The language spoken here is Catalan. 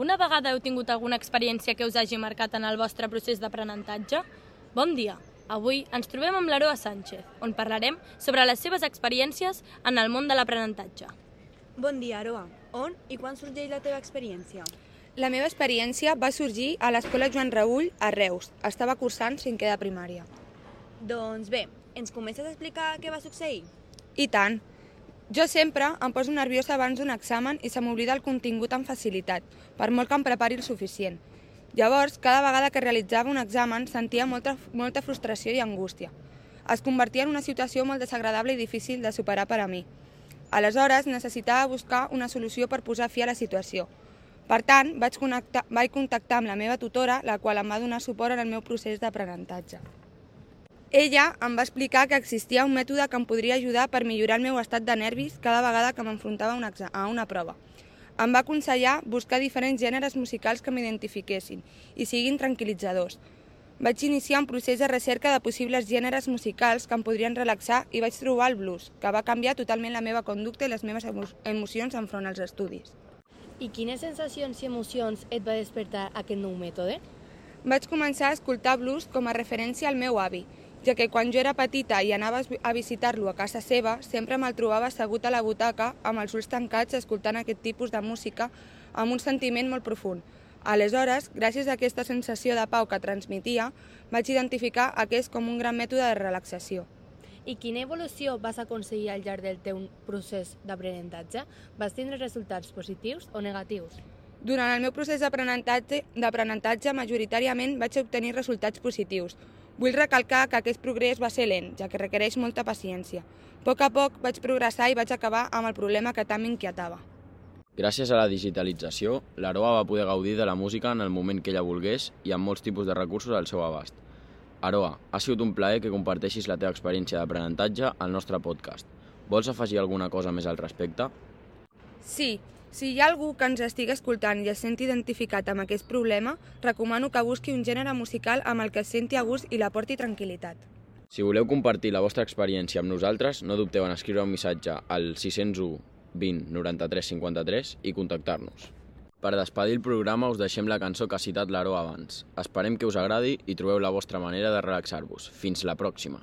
Alguna vegada heu tingut alguna experiència que us hagi marcat en el vostre procés d'aprenentatge? Bon dia! Avui ens trobem amb l'Aroa Sánchez, on parlarem sobre les seves experiències en el món de l'aprenentatge. Bon dia, Aroa. On i quan sorgeix la teva experiència? La meva experiència va sorgir a l'Escola Joan Raül, a Reus. Estava cursant cinquè de primària. Doncs bé, ens comences a explicar què va succeir? I tant. Jo sempre em poso nerviosa abans d'un examen i se m'oblida el contingut amb facilitat, per molt que em prepari el suficient. Llavors, cada vegada que realitzava un examen sentia molta, molta frustració i angústia. Es convertia en una situació molt desagradable i difícil de superar per a mi. Aleshores, necessitava buscar una solució per posar fi a la situació. Per tant, vaig, connectar, vaig contactar amb la meva tutora, la qual em va donar suport en el meu procés d'aprenentatge. Ella em va explicar que existia un mètode que em podria ajudar per millorar el meu estat de nervis cada vegada que m'enfrontava a una prova. Em va aconsellar buscar diferents gèneres musicals que m'identifiquessin i siguin tranquil·litzadors. Vaig iniciar un procés de recerca de possibles gèneres musicals que em podrien relaxar i vaig trobar el blues, que va canviar totalment la meva conducta i les meves emo emocions enfront als estudis. I quines sensacions i emocions et va despertar aquest nou mètode? Vaig començar a escoltar blues com a referència al meu avi, ja que quan jo era petita i anava a visitar-lo a casa seva, sempre me'l trobava assegut a la butaca amb els ulls tancats escoltant aquest tipus de música amb un sentiment molt profund. Aleshores, gràcies a aquesta sensació de pau que transmetia, vaig identificar aquest com un gran mètode de relaxació. I quina evolució vas aconseguir al llarg del teu procés d'aprenentatge? Vas tindre resultats positius o negatius? Durant el meu procés d'aprenentatge, majoritàriament vaig obtenir resultats positius, Vull recalcar que aquest progrés va ser lent, ja que requereix molta paciència. A poc a poc vaig progressar i vaig acabar amb el problema que tant m'inquietava. Gràcies a la digitalització, l'Aroa va poder gaudir de la música en el moment que ella volgués i amb molts tipus de recursos al seu abast. Aroa, ha sigut un plaer que comparteixis la teva experiència d'aprenentatge al nostre podcast. Vols afegir alguna cosa més al respecte? Sí, si hi ha algú que ens estigui escoltant i es senti identificat amb aquest problema, recomano que busqui un gènere musical amb el que es senti a gust i la porti tranquil·litat. Si voleu compartir la vostra experiència amb nosaltres, no dubteu en escriure un missatge al 601 20 93 53 i contactar-nos. Per despedir el programa us deixem la cançó que ha citat l'Aro abans. Esperem que us agradi i trobeu la vostra manera de relaxar-vos. Fins la pròxima!